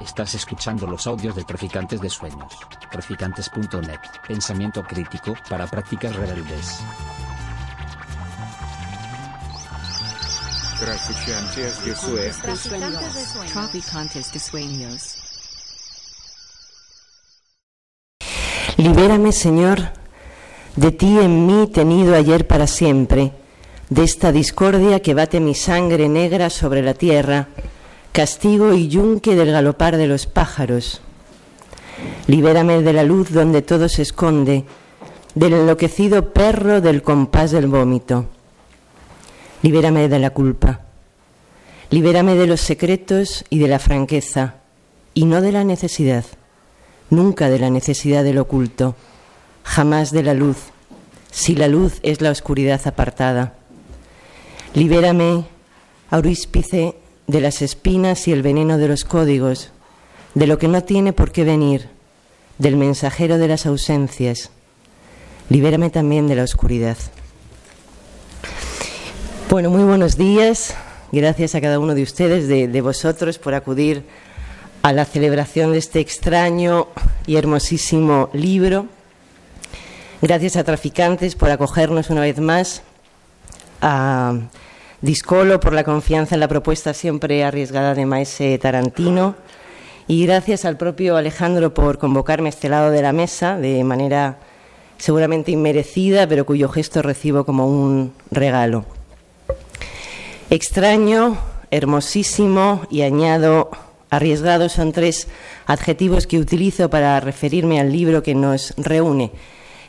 Estás escuchando los audios de Traficantes de Sueños. Traficantes.net. Pensamiento crítico para prácticas rebeldes. Traficantes de Sueños. Traficantes de sueños. Libérame, Señor, de ti en mí tenido ayer para siempre, de esta discordia que bate mi sangre negra sobre la tierra, castigo y yunque del galopar de los pájaros. Libérame de la luz donde todo se esconde, del enloquecido perro del compás del vómito. Libérame de la culpa. Libérame de los secretos y de la franqueza, y no de la necesidad nunca de la necesidad del oculto, jamás de la luz, si la luz es la oscuridad apartada. Libérame, auríspice, de las espinas y el veneno de los códigos, de lo que no tiene por qué venir, del mensajero de las ausencias. Libérame también de la oscuridad. Bueno, muy buenos días. Gracias a cada uno de ustedes, de, vosotros, por acudir a la celebración de este extraño y hermosísimo libro. Gracias a Traficantes por acogernos una vez más, a Discolo por la confianza en la propuesta siempre arriesgada de Maese Tarantino y gracias al propio Alejandro por convocarme a este lado de la mesa de manera seguramente inmerecida, pero cuyo gesto recibo como un regalo. Extraño, hermosísimo y añado Arriesgados son tres adjetivos que utilizo para referirme al libro que nos reúne,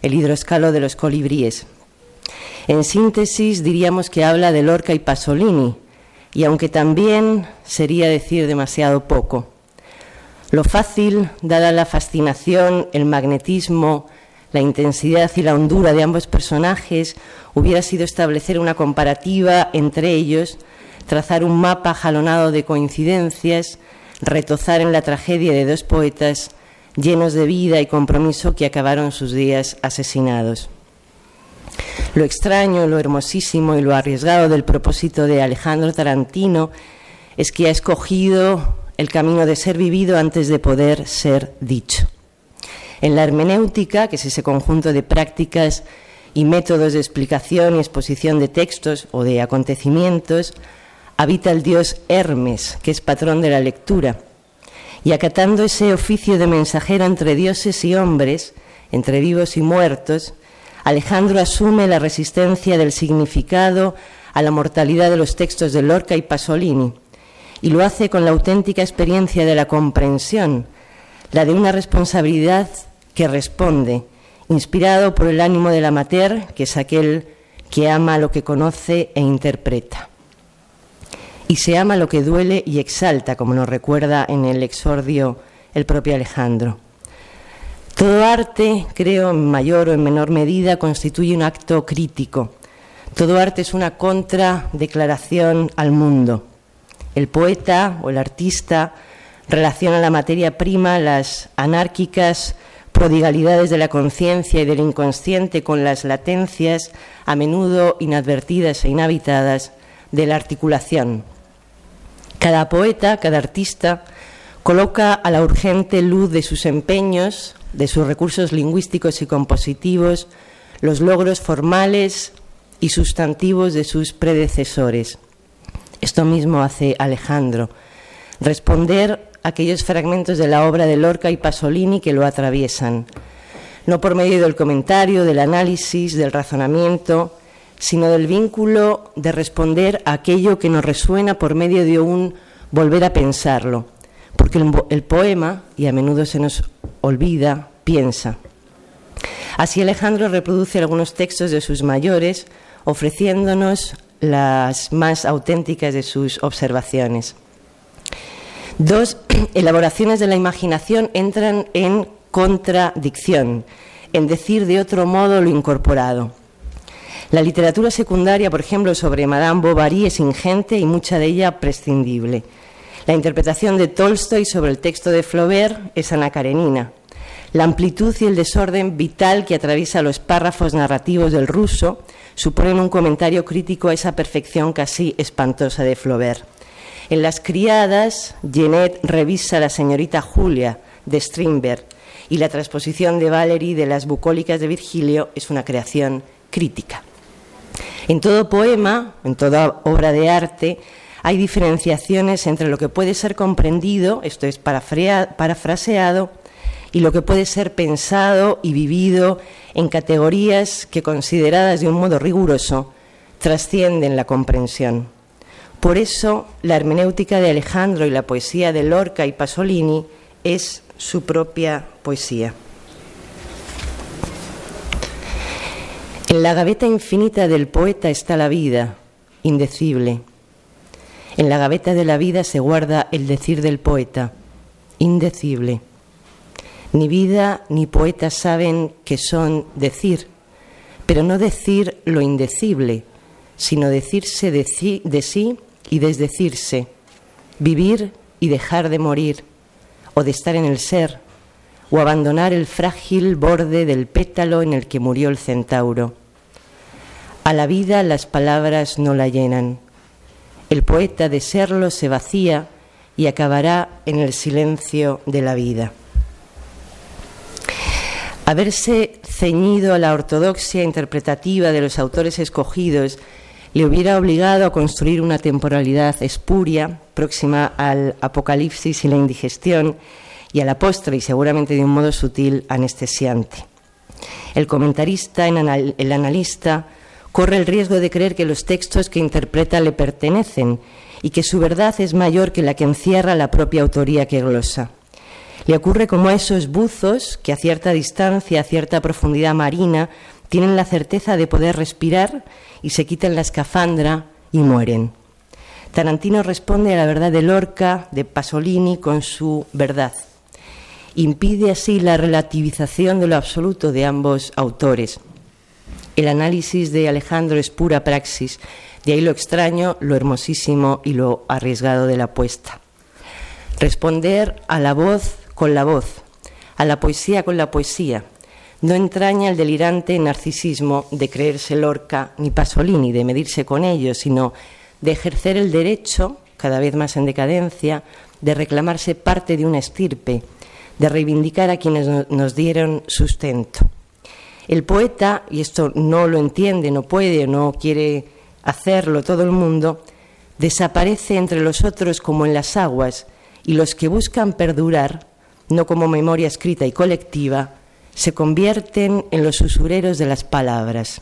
el hidroscalo de los colibríes. En síntesis, diríamos que habla de Lorca y Pasolini, y aunque también sería decir demasiado poco. Lo fácil, dada la fascinación, el magnetismo, la intensidad y la hondura de ambos personajes, hubiera sido establecer una comparativa entre ellos, trazar un mapa jalonado de coincidencias, retozar en la tragedia de dos poetas llenos de vida y compromiso que acabaron sus días asesinados. Lo extraño, lo hermosísimo y lo arriesgado del propósito de Alejandro Tarantino es que ha escogido el camino de ser vivido antes de poder ser dicho. En la hermenéutica, que es ese conjunto de prácticas y métodos de explicación y exposición de textos o de acontecimientos, habita el dios Hermes, que es patrón de la lectura. Y acatando ese oficio de mensajero entre dioses y hombres, entre vivos y muertos, Alejandro asume la resistencia del significado a la mortalidad de los textos de Lorca y Pasolini, y lo hace con la auténtica experiencia de la comprensión, la de una responsabilidad que responde, inspirado por el ánimo del amateur, que es aquel que ama lo que conoce e interpreta y se ama lo que duele y exalta, como nos recuerda en el exordio el propio Alejandro. Todo arte, creo, en mayor o en menor medida, constituye un acto crítico. Todo arte es una contradeclaración al mundo. El poeta o el artista relaciona la materia prima, las anárquicas prodigalidades de la conciencia y del inconsciente con las latencias, a menudo inadvertidas e inhabitadas, de la articulación, cada poeta, cada artista, coloca a la urgente luz de sus empeños, de sus recursos lingüísticos y compositivos, los logros formales y sustantivos de sus predecesores. Esto mismo hace Alejandro, responder a aquellos fragmentos de la obra de Lorca y Pasolini que lo atraviesan, no por medio del comentario, del análisis, del razonamiento, sino del vínculo de responder a aquello que nos resuena por medio de un volver a pensarlo, porque el, poema, y a menudo se nos olvida, piensa. Así Alejandro reproduce algunos textos de sus mayores, ofreciéndonos las más auténticas de sus observaciones. Dos elaboraciones de la imaginación entran en contradicción, en decir de otro modo lo incorporado. La literatura secundaria, por ejemplo, sobre Madame Bovary es ingente y mucha de ella prescindible. La interpretación de Tolstoy sobre el texto de Flaubert es Ana Karenina. La amplitud y el desorden vital que atraviesa los párrafos narrativos del ruso suponen un comentario crítico a esa perfección casi espantosa de Flaubert. En Las criadas, Jeanette revisa La señorita Julia de Strindberg y la transposición de Valery de Las bucólicas de Virgilio es una creación crítica. En todo poema, en toda obra de arte, hay diferenciaciones entre lo que puede ser comprendido, esto es parafraseado, y lo que puede ser pensado y vivido en categorías que, consideradas de un modo riguroso, trascienden la comprensión. Por eso, la hermenéutica de Alejandro y la poesía de Lorca y Pasolini es su propia poesía. En la gaveta infinita del poeta está la vida, indecible. En la gaveta de la vida se guarda el decir del poeta, indecible. Ni vida ni poeta saben que son decir, pero no decir lo indecible, sino decirse de sí, y desdecirse, vivir y dejar de morir, o de estar en el ser, o abandonar el frágil borde del pétalo en el que murió el centauro. A la vida las palabras no la llenan. El poeta de serlo se vacía y acabará en el silencio de la vida. Haberse ceñido a la ortodoxia interpretativa de los autores escogidos le hubiera obligado a construir una temporalidad espuria, próxima al apocalipsis y la indigestión, y a la postre, y seguramente de un modo sutil, anestesiante. El comentarista, el analista, corre el riesgo de creer que los textos que interpreta le pertenecen y que su verdad es mayor que la que encierra la propia autoría que glosa. Le ocurre como a esos buzos que a cierta distancia, a cierta profundidad marina, tienen la certeza de poder respirar y se quitan la escafandra y mueren. Tarantino responde a la verdad de Lorca, de Pasolini, con su verdad. Impide así la relativización de lo absoluto de ambos autores. El análisis de Alejandro es pura praxis, de ahí lo extraño, lo hermosísimo y lo arriesgado de la apuesta. Responder a la voz con la voz, a la poesía con la poesía, no entraña el delirante narcisismo de creerse Lorca ni Pasolini, de medirse con ellos, sino de ejercer el derecho, cada vez más en decadencia, de reclamarse parte de una estirpe, de reivindicar a quienes nos dieron sustento. El poeta, y esto no lo entiende, no puede, no quiere hacerlo todo el mundo, desaparece entre los otros como en las aguas, y los que buscan perdurar, no como memoria escrita y colectiva, se convierten en los usureros de las palabras.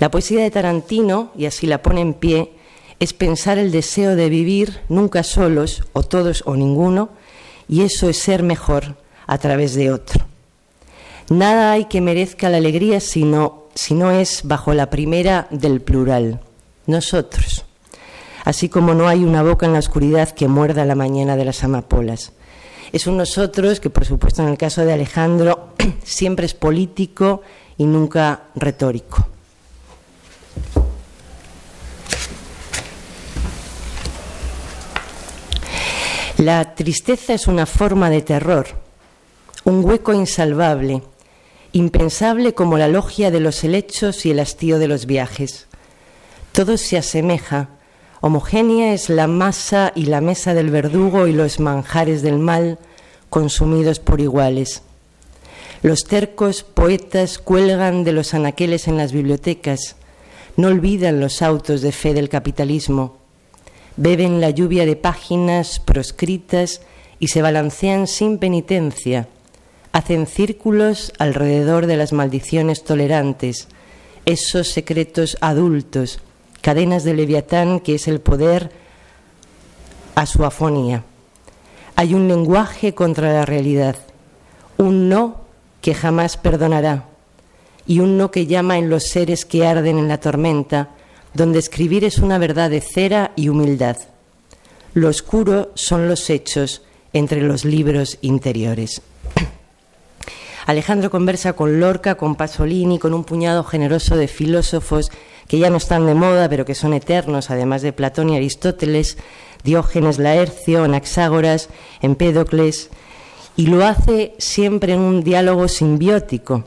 La poesía de Tarantino, y así la pone en pie, es pensar el deseo de vivir nunca solos, o todos o ninguno, y eso es ser mejor a través de otro. Nada hay que merezca la alegría sino, si no es bajo la primera del plural, nosotros. Así como no hay una boca en la oscuridad que muerda la mañana de las amapolas. Es un nosotros que, por supuesto, en el caso de Alejandro, siempre es político y nunca retórico. La tristeza es una forma de terror, un hueco insalvable, impensable como la logia de los helechos y el hastío de los viajes. Todo se asemeja, Homogénea es la masa y la mesa del verdugo y los manjares del mal consumidos por iguales. Los tercos poetas cuelgan de los anaqueles en las bibliotecas, no olvidan los autos de fe del capitalismo, beben la lluvia de páginas proscritas y se balancean sin penitencia, hacen círculos alrededor de las maldiciones tolerantes, esos secretos adultos cadenas de Leviatán, que es el poder a su afonía. Hay un lenguaje contra la realidad, un no que jamás perdonará y un no que llama en los seres que arden en la tormenta, donde escribir es una verdad de cera y humildad. Lo oscuro son los hechos entre los libros interiores. Alejandro conversa con Lorca, con Pasolini, con un puñado generoso de filósofos que ya no están de moda, pero que son eternos, además de Platón y Aristóteles, Diógenes Laercio, Anaxágoras, Empédocles, y lo hace siempre en un diálogo simbiótico.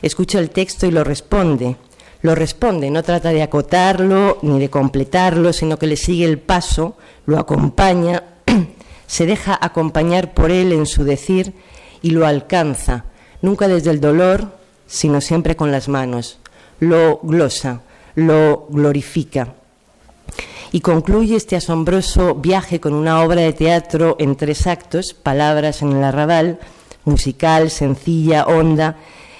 Escucha el texto y lo responde. lo responde, no trata de acotarlo ni de completarlo, sino que le sigue el paso, lo acompaña, se deja acompañar por él en su decir y lo alcanza, nunca desde el dolor, sino siempre con las manos. Lo glosa, lo glorifica. Y concluye este asombroso viaje con una obra de teatro en tres actos, Palabras en el arrabal, musical, sencilla, honda,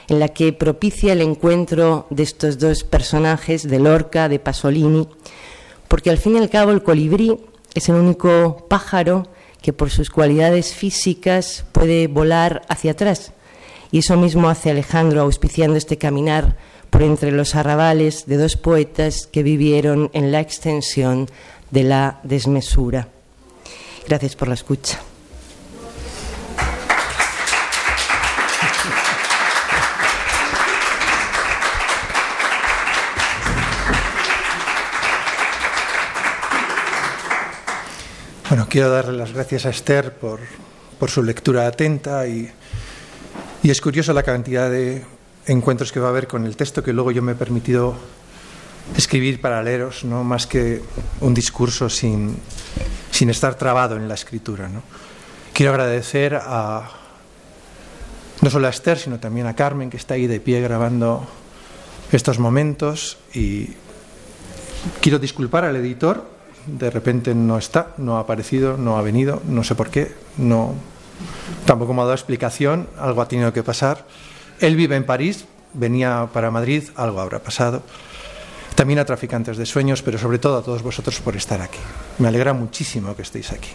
en la que propicia el encuentro de estos dos personajes, de Lorca, de Pasolini, porque al fin y al cabo el colibrí es el único pájaro que por sus cualidades físicas puede volar hacia atrás. Y eso mismo hace Alejandro auspiciando este caminar por entre los arrabales de dos poetas que vivieron en la extensión de la desmesura. Gracias por la escucha. Bueno, quiero darle las gracias a Esther por, su lectura atenta y, es curioso la cantidad de encuentros que va a haber con el texto que luego yo me he permitido escribir para leeros, ¿no? más que un discurso sin, estar trabado en la escritura. Quiero agradecer a no solo a Esther, sino también a Carmen, que está ahí de pie grabando estos momentos, y quiero disculpar al editor de repente no está, no ha aparecido, no ha venido, no sé por qué, no, tampoco me ha dado explicación, algo ha tenido que pasar. Él vive en París, venía para Madrid, algo habrá pasado. También a traficantes de sueños, pero sobre todo a todos vosotros por estar aquí. Me alegra muchísimo que estéis aquí.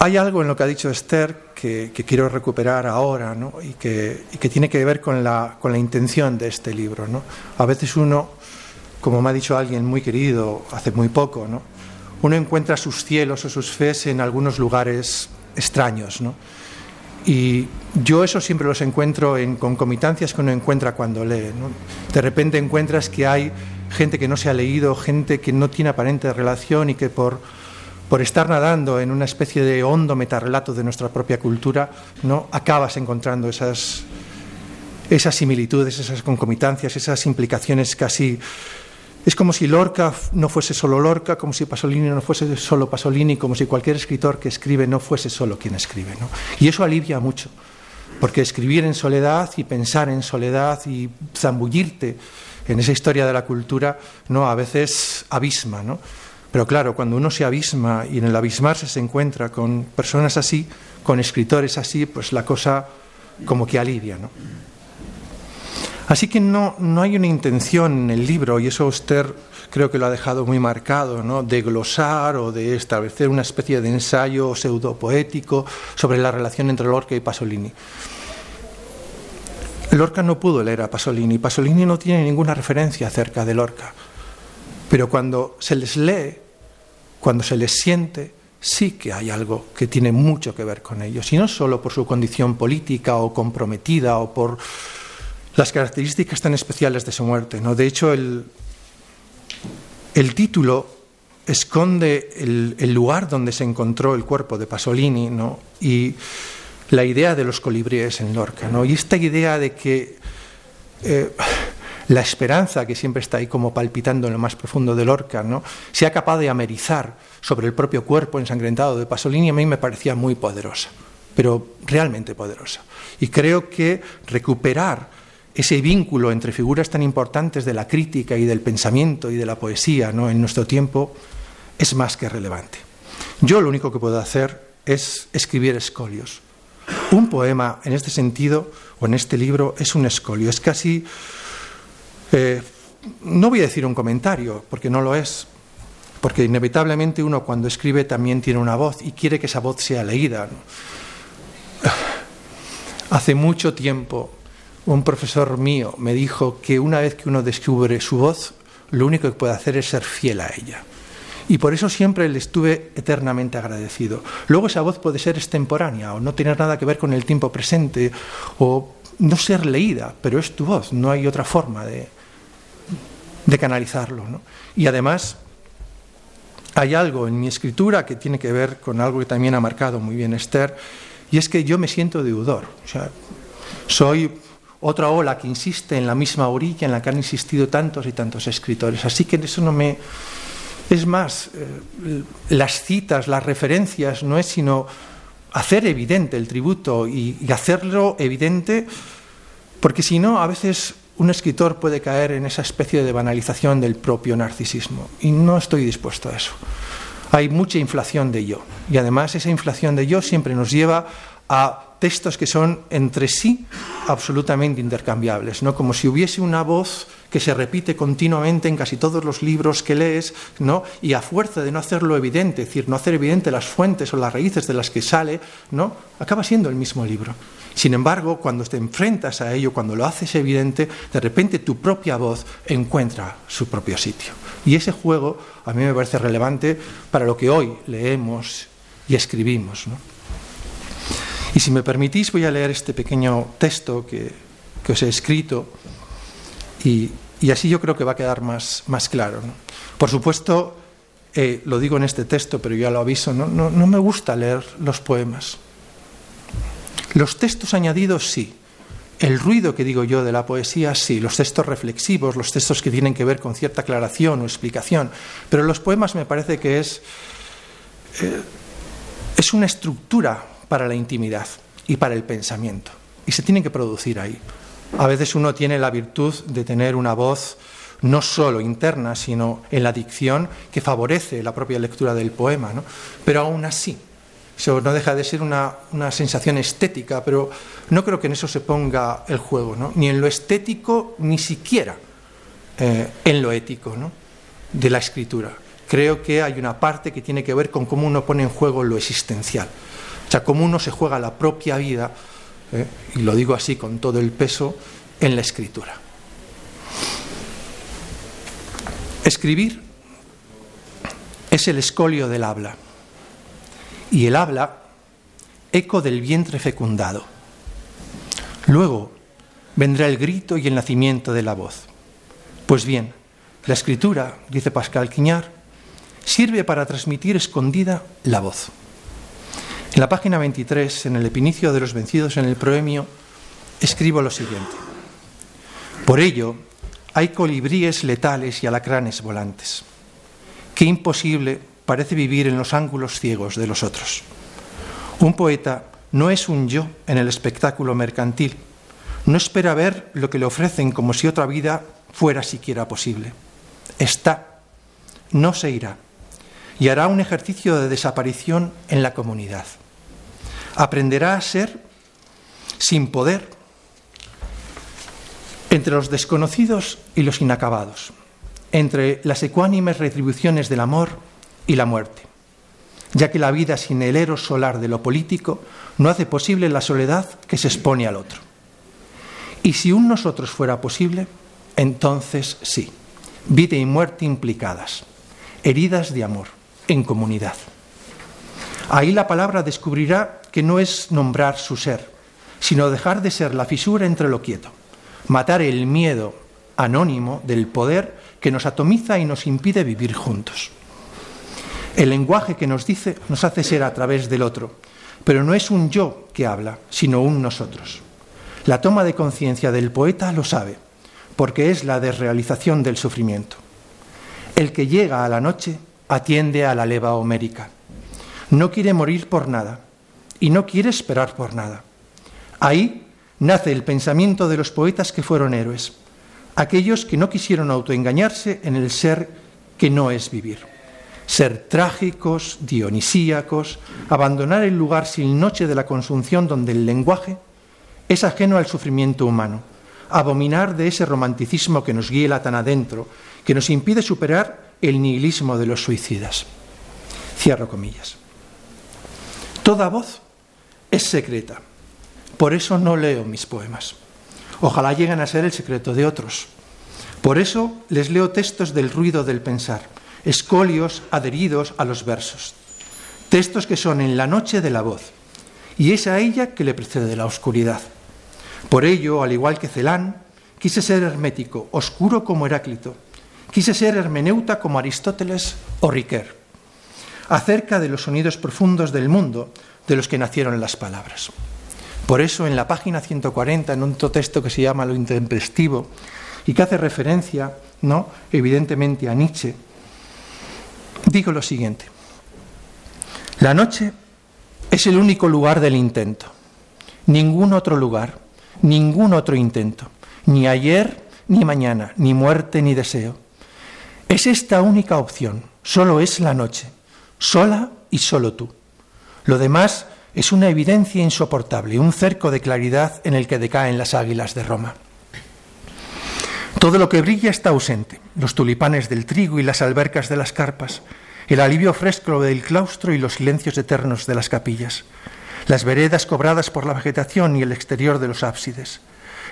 Hay algo en lo que ha dicho Esther que, quiero recuperar ahora ¿no? y, que, tiene que ver con la, con la intención de este libro. ¿no? A veces uno como me ha dicho alguien muy querido hace muy poco, ¿no? uno encuentra sus cielos o sus fes en algunos lugares extraños. ¿no? Y yo eso siempre los encuentro en concomitancias que uno encuentra cuando lee. De repente encuentras que hay gente que no se ha leído, gente que no tiene aparente relación y que por, por estar nadando en una especie de hondo metarrelato de nuestra propia cultura, ¿no? acabas encontrando esas, esas similitudes, esas concomitancias, esas implicaciones casi es como si Lorca no fuese solo Lorca, como si Pasolini no fuese solo Pasolini, como si cualquier escritor que escribe no fuese solo quien escribe. Y eso alivia mucho, porque escribir en soledad y pensar en soledad y zambullirte en esa historia de la cultura, no a veces abisma, ¿no? Pero claro, cuando uno se abisma y en el abismarse se encuentra con personas así, con escritores así, pues la cosa como que alivia, ¿no? Así que no, no hay una intención en el libro, y eso usted creo que lo ha dejado muy marcado, ¿no? de glosar o de establecer una especie de ensayo pseudopoético sobre la relación entre Lorca y Pasolini. Lorca no pudo leer a Pasolini, Pasolini no tiene ninguna referencia acerca de Lorca, pero cuando se les lee, cuando se les siente, sí que hay algo que tiene mucho que ver con ellos, y no solo por su condición política o comprometida o por las características tan especiales de su muerte. ¿no? De hecho, el, el título esconde el, lugar donde se encontró el cuerpo de Pasolini ¿no? y la idea de los colibríes en Lorca. ¿no? Y esta idea de que eh, la esperanza que siempre está ahí como palpitando en lo más profundo de Lorca, ¿no? sea capaz de amerizar sobre el propio cuerpo ensangrentado de Pasolini, a mí me parecía muy poderosa, pero realmente poderosa. Y creo que recuperar ese vínculo entre figuras tan importantes de la crítica y del pensamiento y de la poesía ¿no? en nuestro tiempo es más que relevante. Yo lo único que puedo hacer es escribir escolios. Un poema en este sentido o en este libro es un escolio, es casi, eh, no voy a decir un comentario, porque no lo es, porque inevitablemente uno cuando escribe también tiene una voz y quiere que esa voz sea leída. Hace mucho tiempo un profesor mío me dijo que una vez que uno descubre su voz, lo único que puede hacer es ser fiel a ella. Y por eso siempre le estuve eternamente agradecido. Luego esa voz puede ser extemporánea o no tener nada que ver con el tiempo presente o no ser leída, pero es tu voz, no hay otra forma de, canalizarlo. Y además hay algo en mi escritura que tiene que ver con algo que también ha marcado muy bien Esther, y es que yo me siento deudor. O sea, soy otra ola que insiste en la misma orilla en la que han insistido tantos y tantos escritores. Así que eso no me... Es más, eh, las citas, las referencias, no es sino hacer evidente el tributo y, y hacerlo evidente, porque si no, a veces un escritor puede caer en esa especie de banalización del propio narcisismo. Y no estoy dispuesto a eso. Hay mucha inflación de yo. Y además esa inflación de yo siempre nos lleva a textos que son entre sí absolutamente intercambiables, ¿no? Como si hubiese una voz que se repite continuamente en casi todos los libros que lees, ¿no? Y a fuerza de no hacerlo evidente, es decir, no hacer evidente las fuentes o las raíces de las que sale, ¿no? Acaba siendo el mismo libro. Sin embargo, cuando te enfrentas a ello, cuando lo haces evidente, de repente tu propia voz encuentra su propio sitio. Y ese juego a mí me parece relevante para lo que hoy leemos y escribimos. Y si me permitís, voy a leer este pequeño texto que, que os he escrito y, y, así yo creo que va a quedar más, más claro. Por supuesto, eh, lo digo en este texto, pero ya lo aviso, ¿no? No, no me gusta leer los poemas. Los textos añadidos sí, el ruido que digo yo de la poesía, sí, los textos reflexivos, los textos que tienen que ver con cierta aclaración o explicación, pero los poemas me parece que es, eh, es una estructura para la intimidad y para el pensamiento. Y se tiene que producir ahí. A veces uno tiene la virtud de tener una voz no solo interna, sino en la dicción que favorece la propia lectura del poema. ¿no? Pero aún así, eso no deja de ser una, una, sensación estética, pero no creo que en eso se ponga el juego, ¿no? ni en lo estético, ni siquiera eh, en lo ético ¿no? de la escritura. Creo que hay una parte que tiene que ver con cómo uno pone en juego lo existencial. Sea, cómo uno se juega la propia vida, eh, y lo digo así con todo el peso, en la escritura. Escribir es el escolio del habla, y el habla, eco del vientre fecundado. Luego vendrá el grito y el nacimiento de la voz. Pues bien, la escritura, dice Pascal Quiñar, sirve para transmitir escondida la voz. En la página 23, en el epinicio de los vencidos en el proemio, escribo lo siguiente. Por ello, hay colibríes letales y alacranes volantes. Qué imposible parece vivir en los ángulos ciegos de los otros. Un poeta no es un yo en el espectáculo mercantil. No espera ver lo que le ofrecen como si otra vida fuera siquiera posible. Está, no se irá, y hará un ejercicio de desaparición en la comunidad aprenderá a ser sin poder entre los desconocidos y los inacabados, entre las ecuánimes retribuciones del amor y la muerte, ya que la vida sin el eros solar de lo político no hace posible la soledad que se expone al otro. Y si un nosotros fuera posible, entonces sí, vida y muerte implicadas, heridas de amor, en comunidad. Ahí la palabra descubrirá que no es nombrar su ser, sino dejar de ser la fisura entre lo quieto, matar el miedo anónimo del poder que nos atomiza y nos impide vivir juntos. El lenguaje que nos dice nos hace ser a través del otro, pero no es un yo que habla, sino un nosotros. La toma de conciencia del poeta lo sabe, porque es la desrealización del sufrimiento. El que llega a la noche atiende a la leva homérica no quiere morir por nada y no quiere esperar por nada. Ahí nace el pensamiento de los poetas que fueron héroes, aquellos que no quisieron autoengañarse en el ser que no es vivir. Ser trágicos, dionisíacos, abandonar el lugar sin noche de la consunción donde el lenguaje es ajeno al sufrimiento humano, abominar de ese romanticismo que nos guía tan adentro, que nos impide superar el nihilismo de los suicidas. Cierro comillas. Toda voz es secreta. Por eso no leo mis poemas. Ojalá lleguen a ser el secreto de otros. Por eso les leo textos del ruido del pensar, escolios adheridos a los versos. Textos que son en la noche de la voz, y es a ella que le precede la oscuridad. Por ello, al igual que Celán, quise ser hermético, oscuro como Heráclito. Quise ser hermeneuta como Aristóteles o Riquer acerca de los sonidos profundos del mundo de los que nacieron las palabras. Por eso en la página 140, en un texto que se llama Lo intempestivo y que hace referencia, ¿no? evidentemente a Nietzsche, digo lo siguiente. La noche es el único lugar del intento. Ningún otro lugar, ningún otro intento. Ni ayer, ni mañana, ni muerte, ni deseo. Es esta única opción. Solo es la noche. Sola y solo tú. Lo demás es una evidencia insoportable, un cerco de claridad en el que decaen las águilas de Roma. Todo lo que brilla está ausente, los tulipanes del trigo y las albercas de las carpas, el alivio fresco del claustro y los silencios eternos de las capillas, las veredas cobradas por la vegetación y el exterior de los ábsides,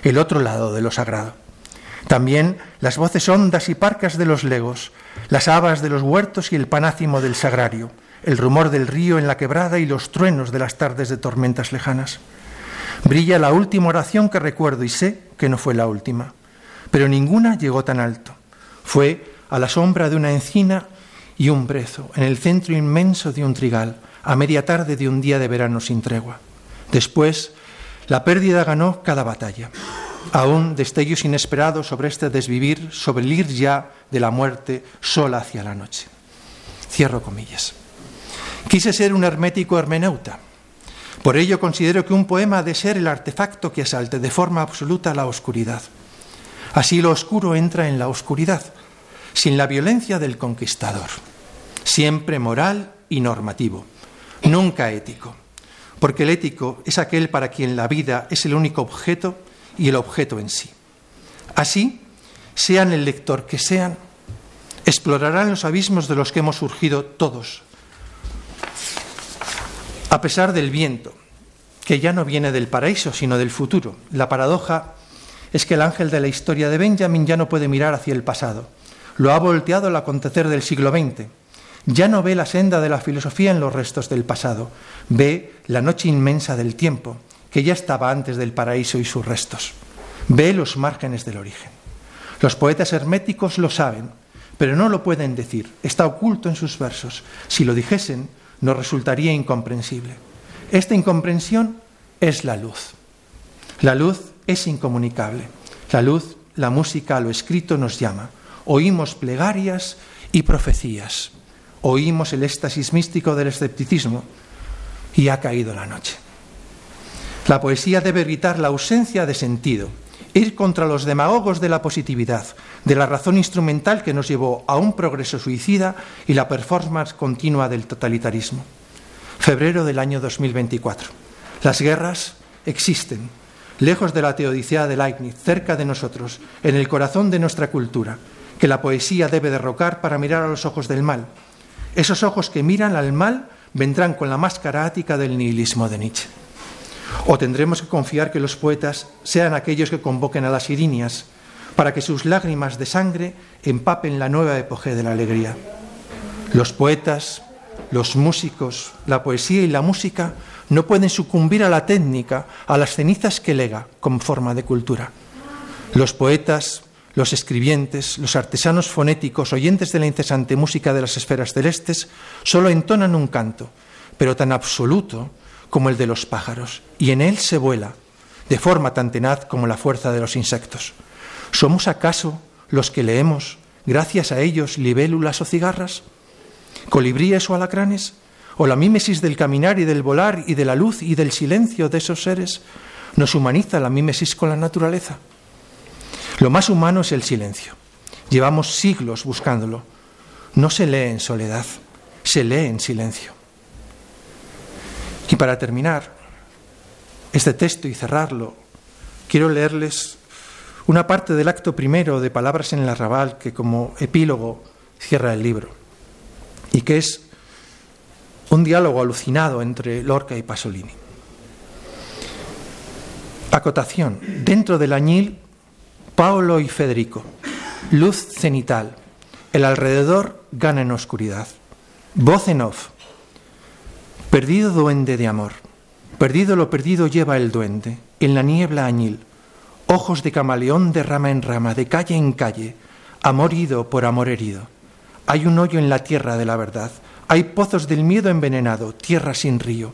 el otro lado de lo sagrado. También las voces hondas y parcas de los legos, las habas de los huertos y el panácimo del sagrario, el rumor del río en la quebrada y los truenos de las tardes de tormentas lejanas. Brilla la última oración que recuerdo y sé que no fue la última, pero ninguna llegó tan alto. Fue a la sombra de una encina y un brezo, en el centro inmenso de un trigal, a media tarde de un día de verano sin tregua. Después, la pérdida ganó cada batalla. Aún destellos inesperados sobre este desvivir, sobre el ir ya de la muerte sola hacia la noche. Cierro comillas. Quise ser un hermético hermeneuta. Por ello considero que un poema ha de ser el artefacto que asalte de forma absoluta la oscuridad. Así lo oscuro entra en la oscuridad, sin la violencia del conquistador, siempre moral y normativo, nunca ético, porque el ético es aquel para quien la vida es el único objeto y el objeto en sí. Así, sean el lector que sean, explorarán los abismos de los que hemos surgido todos, pesar del viento, que ya no viene del paraíso, sino del futuro. La paradoja es que el ángel de la historia de Benjamin ya no puede mirar hacia el pasado, lo ha volteado al acontecer del siglo XX. Ya no ve la senda de la filosofía en los restos del pasado, ve la noche inmensa del tiempo, que ya estaba antes del paraíso y sus restos. Ve los márgenes del origen. Los poetas herméticos lo saben, pero no lo pueden decir. Está oculto en sus versos. Si lo dijesen, nos resultaría incomprensible. Esta incomprensión es la luz. La luz es incomunicable. La luz, la música, lo escrito nos llama oímos plegarias y profecías, oímos el éxtasis místico del escepticismo y ha caído la noche. La poesía debe evitar la ausencia de sentido, ir contra los demagogos de la positividad, de la razón instrumental que nos llevó a un progreso suicida y la performance continua del totalitarismo. Febrero del año 2024. Las guerras existen, lejos de la teodicea de Leibniz, cerca de nosotros, en el corazón de nuestra cultura, que la poesía debe derrocar para mirar a los ojos del mal. Esos ojos que miran al mal vendrán con la máscara ática del nihilismo de Nietzsche. O tendremos que confiar que los poetas sean aquellos que convoquen a las irinias para que sus lágrimas de sangre empapen la nueva epoge de la alegría. Los poetas, los músicos, la poesía y la música no pueden sucumbir a la técnica, a las cenizas que lega como forma de cultura. Los poetas, los escribientes, los artesanos fonéticos, oyentes de la incesante música de las esferas celestes, solo entonan un canto, pero tan absoluto como el de los pájaros, y en él se vuela, de forma tan tenaz como la fuerza de los insectos. ¿Somos acaso los que leemos, gracias a ellos, libélulas o cigarras? ¿Colibríes o alacranes? ¿O la mímesis del caminar y del volar y de la luz y del silencio de esos seres? ¿Nos humaniza la mímesis con la naturaleza? Lo más humano es el silencio. Llevamos siglos buscándolo. No se lee en soledad, se lee en silencio. Y para terminar este texto y cerrarlo, quiero leerles una parte del acto primero de Palabras en el Arrabal que como epílogo cierra el libro y que es un diálogo alucinado entre Lorca y Pasolini. Acotación. Dentro del añil Paolo y Federico. Luz cenital. El alrededor gana en oscuridad. Voz en off. Perdido duende de amor. Perdido lo perdido lleva el duende. En la niebla añil. Ojos de camaleón de rama en rama, de calle en calle. Amor ido por amor herido. Hay un hoyo en la tierra de la verdad. Hay pozos del miedo envenenado, tierra sin río.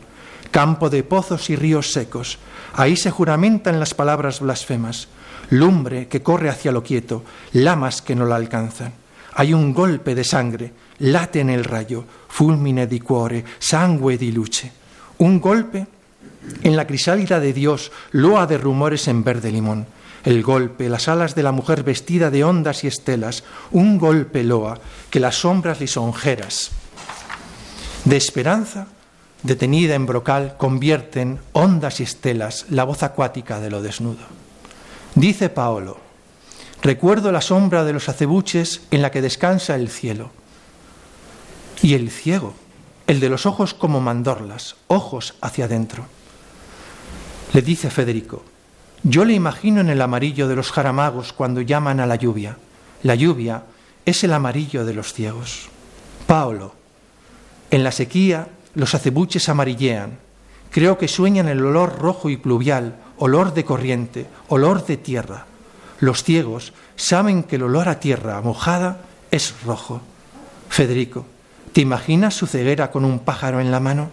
campo de pozos y ríos secos. Ahí se juramentan las palabras blasfemas, lumbre que corre hacia lo quieto, lamas que no la alcanzan. Hay un golpe de sangre, late en el rayo, fulmine di cuore, sangue di luce. Un golpe en la crisálida de Dios, loa de rumores en verde limón. El golpe, las alas de la mujer vestida de ondas y estelas, un golpe loa que las sombras lisonjeras de esperanza detenida en brocal convierten ondas y estelas la voz acuática de lo desnudo. Dice Paolo, recuerdo la sombra de los acebuches en la que descansa el cielo. Y el ciego, el de los ojos como mandorlas, ojos hacia adentro. Le dice Federico, yo le imagino en el amarillo de los jaramagos cuando llaman a la lluvia. La lluvia es el amarillo de los ciegos. Paolo, en la sequía los acebuches amarillean. Creo que sueñan el olor rojo y pluvial, olor de corriente, olor de tierra. Los ciegos saben que el olor a tierra mojada es rojo. Federico, ¿te imaginas su ceguera con un pájaro en la mano?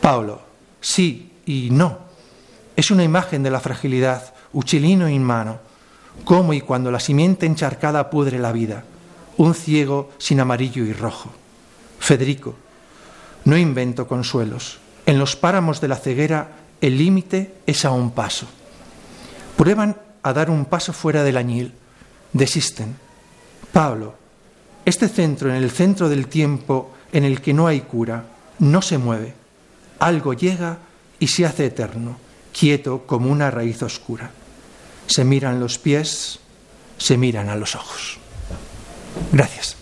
Paulo, sí y no. Es una imagen de la fragilidad, uchilino in mano. Cómo y cuando la simiente encharcada pudre la vida. Un ciego sin amarillo y rojo. Federico, no invento consuelos. En los páramos de la ceguera el límite es a un paso. Prueban a dar un paso fuera del añil, desisten. Pablo, este centro en el centro del tiempo en el que no hay cura, no se mueve. Algo llega y se hace eterno, quieto como una raíz oscura. Se miran los pies, se miran a los ojos. Gracias.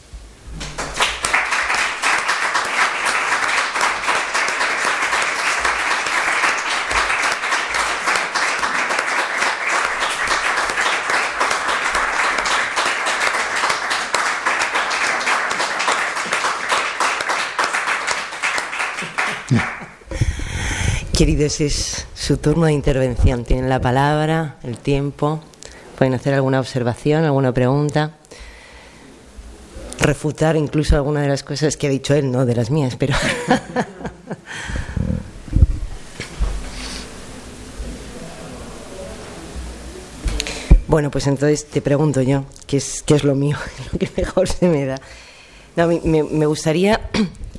Queridos, es su turno de intervención. Tienen la palabra, el tiempo. Pueden hacer alguna observación, alguna pregunta. Refutar incluso alguna de las cosas que ha dicho él, no de las mías, pero. bueno, pues entonces te pregunto yo, ¿qué es, qué es lo mío? lo que mejor se me da. No, me, me gustaría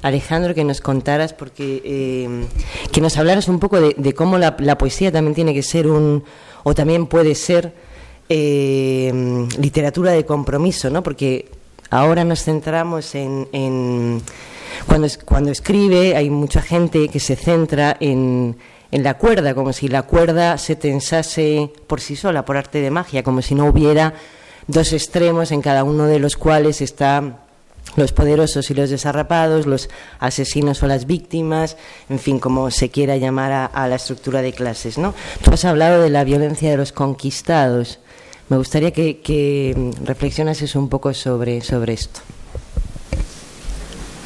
Alejandro, que nos contaras, porque eh, que nos hablaras un poco de, cómo la, poesía también tiene que ser un, o también puede ser eh, literatura de compromiso, ¿no? Porque ahora nos centramos en, cuando, cuando escribe, hay mucha gente que se centra en, en la cuerda, como si la cuerda se tensase por sí sola, por arte de magia, como si no hubiera dos extremos en cada uno de los cuales está los poderosos y los desarrapados, los asesinos o las víctimas, en fin, como se quiera llamar a, la estructura de clases. ¿no? Tú has hablado de la violencia de los conquistados. Me gustaría que, reflexionases un poco sobre, sobre esto.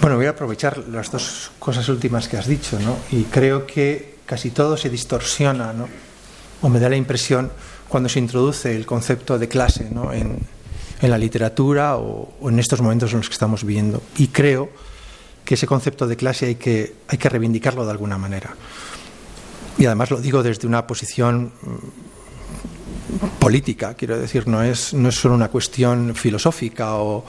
Bueno, voy a aprovechar las dos cosas últimas que has dicho, ¿no? Y creo que casi todo se distorsiona, ¿no? O me da la impresión cuando se introduce el concepto de clase, ¿no? En, en la literatura o, en estos momentos en los que estamos viviendo. Y creo que ese concepto de clase hay que, hay que reivindicarlo de alguna manera. Y además lo digo desde una posición mm, política, quiero decir, no es, no es solo una cuestión filosófica o,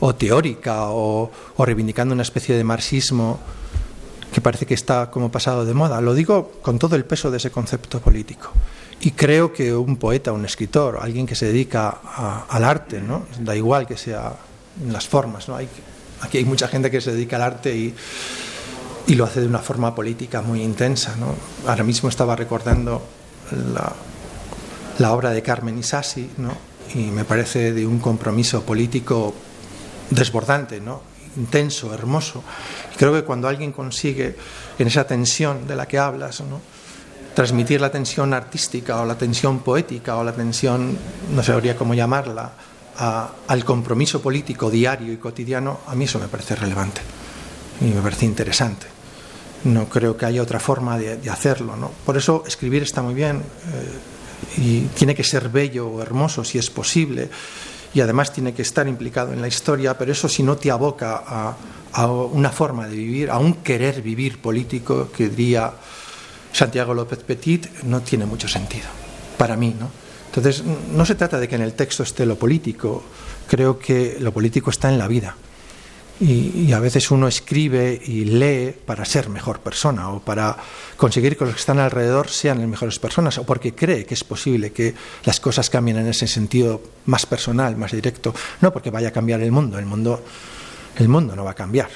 o teórica o, o, reivindicando una especie de marxismo que parece que está como pasado de moda. Lo digo con todo el peso de ese concepto político. Y creo que un poeta, un escritor, alguien que se dedica al arte, ¿no? da igual que sea en las formas, ¿no? hay, aquí hay mucha gente que se dedica al arte y, y lo hace de una forma política muy intensa. ¿no? Ahora mismo estaba recordando la, la obra de Carmen Isasi ¿no? y me parece de un compromiso político desbordante, ¿no? intenso, hermoso. Y creo que cuando alguien consigue en esa tensión de la que hablas, ¿no? Transmitir la tensión artística o la tensión poética o la tensión, no sabría cómo llamarla, al compromiso político diario y cotidiano, a mí eso me parece relevante y me parece interesante. No creo que haya otra forma de, hacerlo. ¿no? Por eso escribir está muy bien eh, y tiene que ser bello o hermoso si es posible y además tiene que estar implicado en la historia, pero eso si no te aboca a, a una forma de vivir, a un querer vivir político que diría Santiago López Petit, no tiene mucho sentido, para mí, ¿no? Entonces, no se trata de que en el texto esté lo político, creo que lo político está en la vida. Y, a veces uno escribe y lee para ser mejor persona o para conseguir que los que están alrededor sean las mejores personas o porque cree que es posible que las cosas cambien en ese sentido más personal, más directo, no porque vaya a cambiar el mundo, el mundo, el mundo no va a cambiar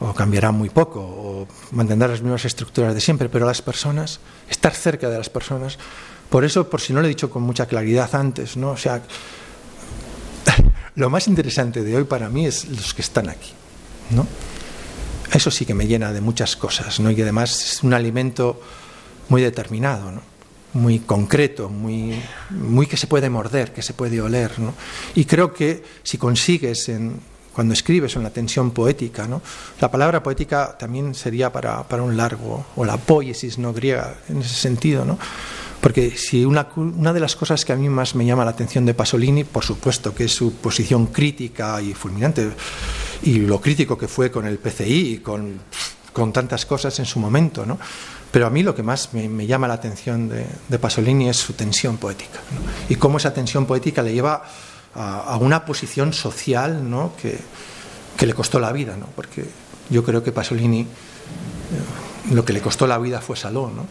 o cambiará muy poco o mantendrá las mismas estructuras de siempre, pero las personas, estar cerca de las personas, por eso, por si no lo he dicho con mucha claridad antes, ¿no? O sea, lo más interesante de hoy para mí es los que están aquí, ¿no? Eso sí que me llena de muchas cosas, ¿no? Y además es un alimento muy determinado, ¿no? Muy concreto, muy, muy que se puede morder, que se puede oler, ¿no? Y creo que si consigues en, cuando escribes en la tensión poética, ¿no? La palabra poética también sería para, para un largo, o la poiesis no griega, en ese sentido, ¿no? Porque si una, una, de las cosas que a mí más me llama la atención de Pasolini, por supuesto que es su posición crítica y fulminante, y lo crítico que fue con el PCI con, con tantas cosas en su momento, ¿no? Pero a mí lo que más me, me llama la atención de, de, Pasolini es su tensión poética, ¿no? y cómo esa tensión poética le lleva a, una posición social ¿no? que, que, le costó la vida, ¿no? porque yo creo que Pasolini eh, lo que le costó la vida fue Salón, ¿no?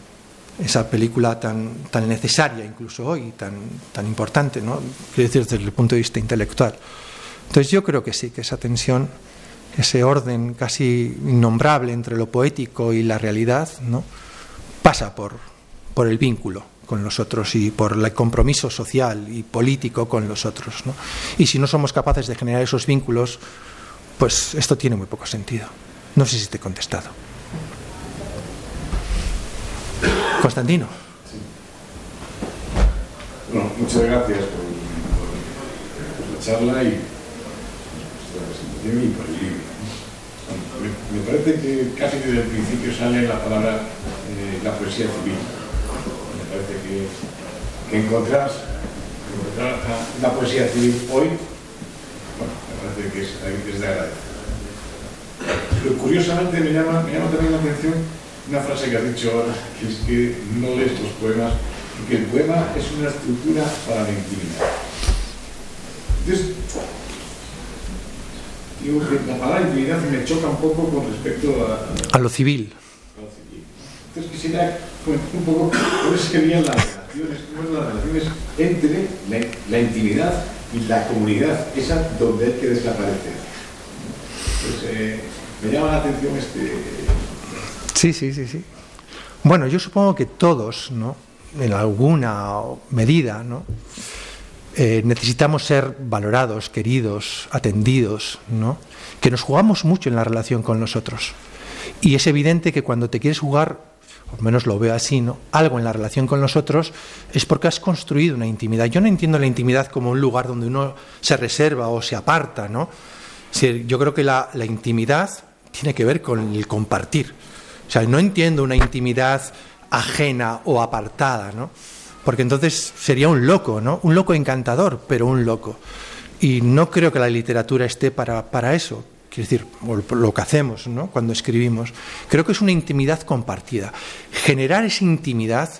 esa película tan, tan necesaria incluso hoy, tan, tan importante, ¿no? quiero decir, desde el punto de vista intelectual. Entonces yo creo que sí, que esa tensión, ese orden casi innombrable entre lo poético y la realidad, ¿no? pasa por, por el vínculo con los otros y por el compromiso social y político con los otros. ¿no? Y si no somos capaces de generar esos vínculos, pues esto tiene muy poco sentido. No sé si te he contestado. Constantino. Bueno, muchas gracias por, la charla y por la presentación y por el libro. Me, me, parece que casi desde el principio sale la palabra eh, la poesía civil. Parece que, que encontrar, la poesía civil hoy, bueno, me parece que es, es de agradecer. Pero curiosamente me llama, me llama también la atención una frase que has dicho ahora, que es que no lees los poemas, y que el poema es una estructura para la intimidad. Entonces, digo que la palabra intimidad me choca un poco con respecto a, a lo civil. Entonces quisiera pues, un poco cómo serían las relaciones, cómo las relaciones entre la, intimidad y la comunidad, esa donde hay que desaparecer. Pues, eh, me llama la atención este, Sí, sí, sí, sí. Bueno, yo supongo que todos, ¿no? En alguna medida, ¿no? Eh, necesitamos ser valorados, queridos, atendidos, ¿no? Que nos jugamos mucho en la relación con los otros. Y es evidente que cuando te quieres jugar, o al menos lo veo así, ¿no? Algo en la relación con los otros, es porque has construido una intimidad. Yo no entiendo la intimidad como un lugar donde uno se reserva o se aparta, ¿no? Yo creo que la, la intimidad tiene que ver con el compartir. O sea, no entiendo una intimidad ajena o apartada, ¿no? Porque entonces sería un loco, ¿no? Un loco encantador, pero un loco. Y no creo que la literatura esté para, para eso. Quiero decir, lo que hacemos ¿no? cuando escribimos. Creo que es una intimidad compartida. Generar esa intimidad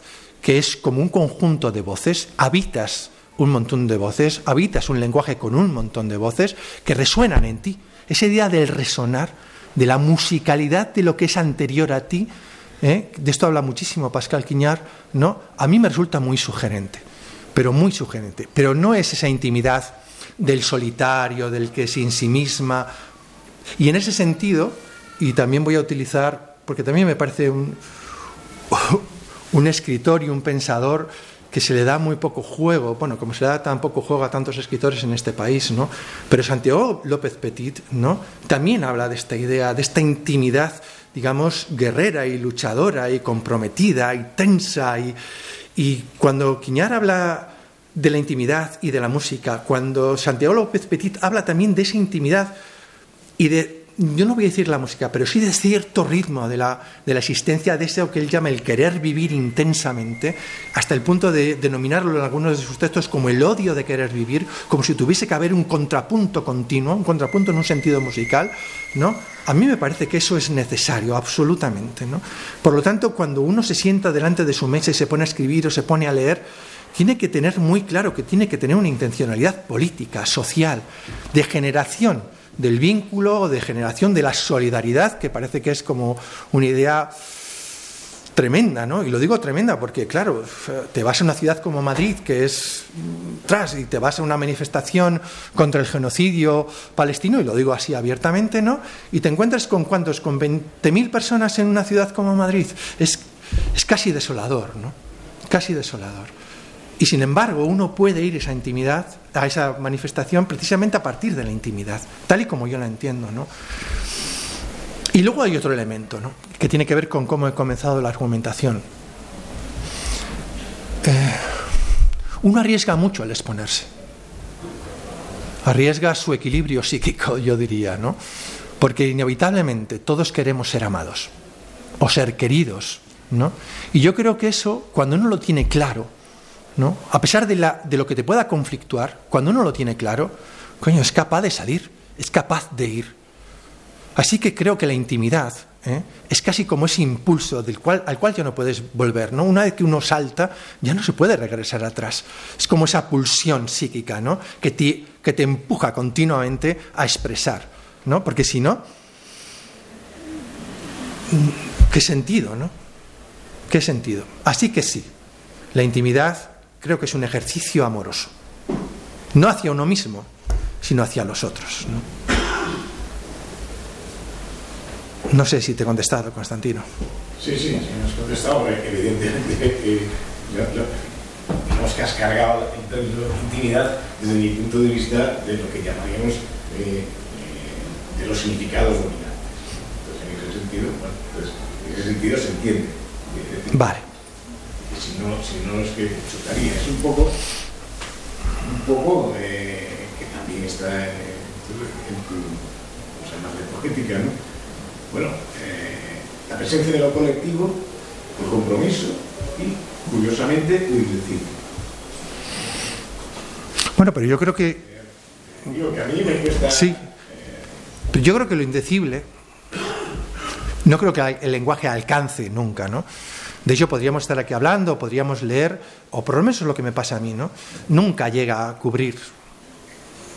que es como un conjunto de voces, habitas un montón de voces, habitas un lenguaje con un montón de voces que resuenan en ti. Esa idea del resonar de la musicalidad de lo que es anterior a ti, ¿eh? de esto habla muchísimo Pascal Quiñar, ¿no? a mí me resulta muy sugerente, pero muy sugerente. Pero no es esa intimidad del solitario, del que se ensimisma. Y en ese sentido, y también voy a utilizar, porque también me parece un, un escritor y un pensador que se le da muy poco juego, bueno, como se le da tan poco juego a tantos escritores en este país, ¿no? Pero Santiago López Petit, ¿no? También habla de esta idea, de esta intimidad, digamos, guerrera y luchadora y comprometida y tensa y, y cuando Quiñar habla de la intimidad y de la música, cuando Santiago López Petit habla también de esa intimidad y de yo no voy a decir la música, pero sí de cierto ritmo de la, de la existencia de eso que él llama el querer vivir intensamente, hasta el punto de denominarlo en algunos de sus textos como el odio de querer vivir, como si tuviese que haber un contrapunto continuo, un contrapunto en un sentido musical, ¿no? A mí me parece que eso es necesario, absolutamente, ¿no? Por lo tanto, cuando uno se sienta delante de su mesa y se pone a escribir o se pone a leer, tiene que tener muy claro que tiene que tener una intencionalidad política, social, de generación del vínculo de generación de la solidaridad, que parece que es como una idea tremenda, ¿no? Y lo digo tremenda porque, claro, te vas a una ciudad como Madrid, que es tras, y te vas a una manifestación contra el genocidio palestino, y lo digo así abiertamente, ¿no? Y te encuentras con cuántos, con 20.000 personas en una ciudad como Madrid. Es, es casi desolador, ¿no? Casi desolador. Y sin embargo, uno puede ir a esa intimidad, a esa manifestación, precisamente a partir de la intimidad, tal y como yo la entiendo. ¿no? Y luego hay otro elemento, ¿no? que tiene que ver con cómo he comenzado la argumentación. Eh, uno arriesga mucho al exponerse. Arriesga su equilibrio psíquico, yo diría, ¿no? Porque inevitablemente todos queremos ser amados o ser queridos, ¿no? Y yo creo que eso, cuando uno lo tiene claro, ¿no? A pesar de, la, de lo que te pueda conflictuar, cuando uno lo tiene claro, coño, es capaz de salir, es capaz de ir. Así que creo que la intimidad ¿eh? es casi como ese impulso del cual, al cual ya no puedes volver. ¿no? Una vez que uno salta, ya no se puede regresar atrás. Es como esa pulsión psíquica ¿no? que, te, que te empuja continuamente a expresar. ¿no? Porque si no, ¿qué sentido? ¿no? ¿Qué sentido? Así que sí, la intimidad creo que es un ejercicio amoroso. No hacia uno mismo, sino hacia los otros. No, sé si te he contestado, Constantino. Sí, sí, sí, me has contestado, evidentemente. Eh, digamos que has cargado la intimidad desde mi punto de vista de lo que llamaríamos eh, eh, de los significados dominantes. Entonces, en ese sentido, bueno, pues, en ese sentido se entiende. Vale no, si no es que chocaría. Es un poco, un poco eh, que también está en, tu cosa más ¿no? Bueno, eh, la presencia de lo colectivo, el compromiso y, curiosamente, lo indecible. Bueno, pero yo creo que... Digo que a mí me cuesta... Sí, pero yo creo que lo indecible, no creo que el lenguaje alcance nunca, ¿no? De hecho, podríamos estar aquí hablando, podríamos leer, o por lo menos es lo que me pasa a mí, ¿no? Nunca llega a cubrir,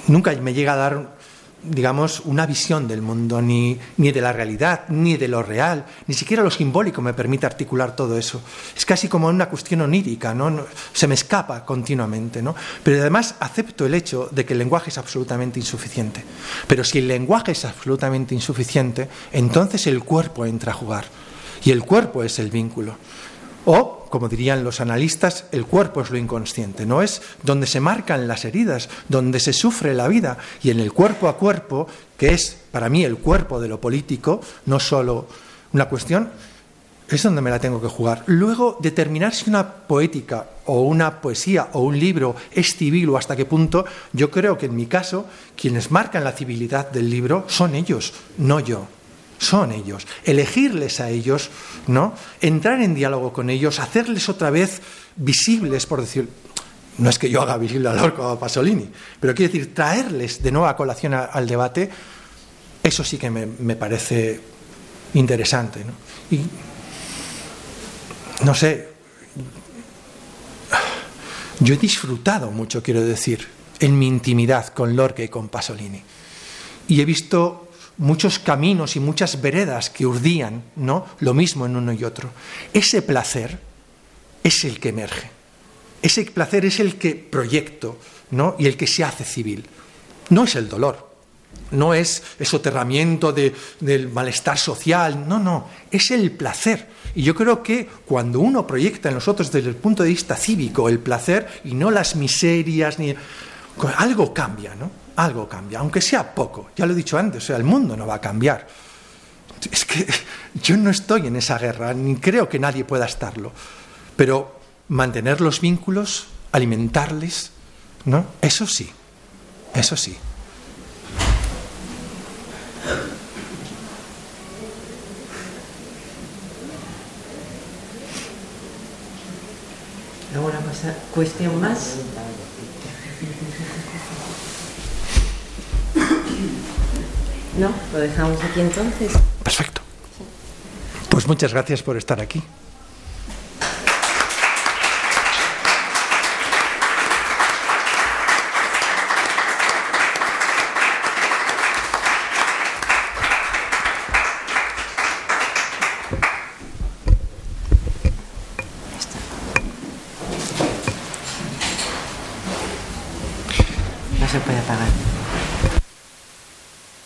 nunca me llega a dar, digamos, una visión del mundo, ni, ni de la realidad, ni de lo real, ni siquiera lo simbólico me permite articular todo eso. Es casi como una cuestión onírica, ¿no? Se me escapa continuamente, ¿no? Pero además acepto el hecho de que el lenguaje es absolutamente insuficiente. Pero si el lenguaje es absolutamente insuficiente, entonces el cuerpo entra a jugar. Y el cuerpo es el vínculo. O, como dirían los analistas, el cuerpo es lo inconsciente, no es donde se marcan las heridas, donde se sufre la vida. Y en el cuerpo a cuerpo, que es para mí el cuerpo de lo político, no solo una cuestión, es donde me la tengo que jugar. Luego, determinar si una poética o una poesía o un libro es civil o hasta qué punto, yo creo que en mi caso, quienes marcan la civilidad del libro son ellos, no yo son ellos, elegirles a ellos, ¿no? Entrar en diálogo con ellos, hacerles otra vez visibles, por decir, no es que yo haga visible a Lorca o a Pasolini, pero quiero decir, traerles de nuevo a colación al debate, eso sí que me, parece interesante, ¿no? Y no sé, yo he disfrutado mucho, quiero decir, en mi intimidad con Lorca y con Pasolini. Y he visto muchos caminos y muchas veredas que urdían, ¿no? Lo mismo en uno y otro. Ese placer es el que emerge. Ese placer es el que proyecto, ¿no? Y el que se hace civil. No es el dolor, no es soterramiento del malestar social, no, no, es el placer. Y yo creo que cuando uno proyecta en los otros desde el punto de vista cívico el placer y no las miserias, ni algo cambia, ¿no? algo cambia, aunque sea poco. Ya lo he dicho antes, o sea, el mundo no va a cambiar. Es que yo no estoy en esa guerra, ni creo que nadie pueda estarlo. Pero mantener los vínculos, alimentarles, ¿no? Eso sí, eso sí. Ahora pasa cuestión más. ¿No? ¿Lo dejamos aquí entonces? Perfecto. Pues muchas gracias por estar aquí.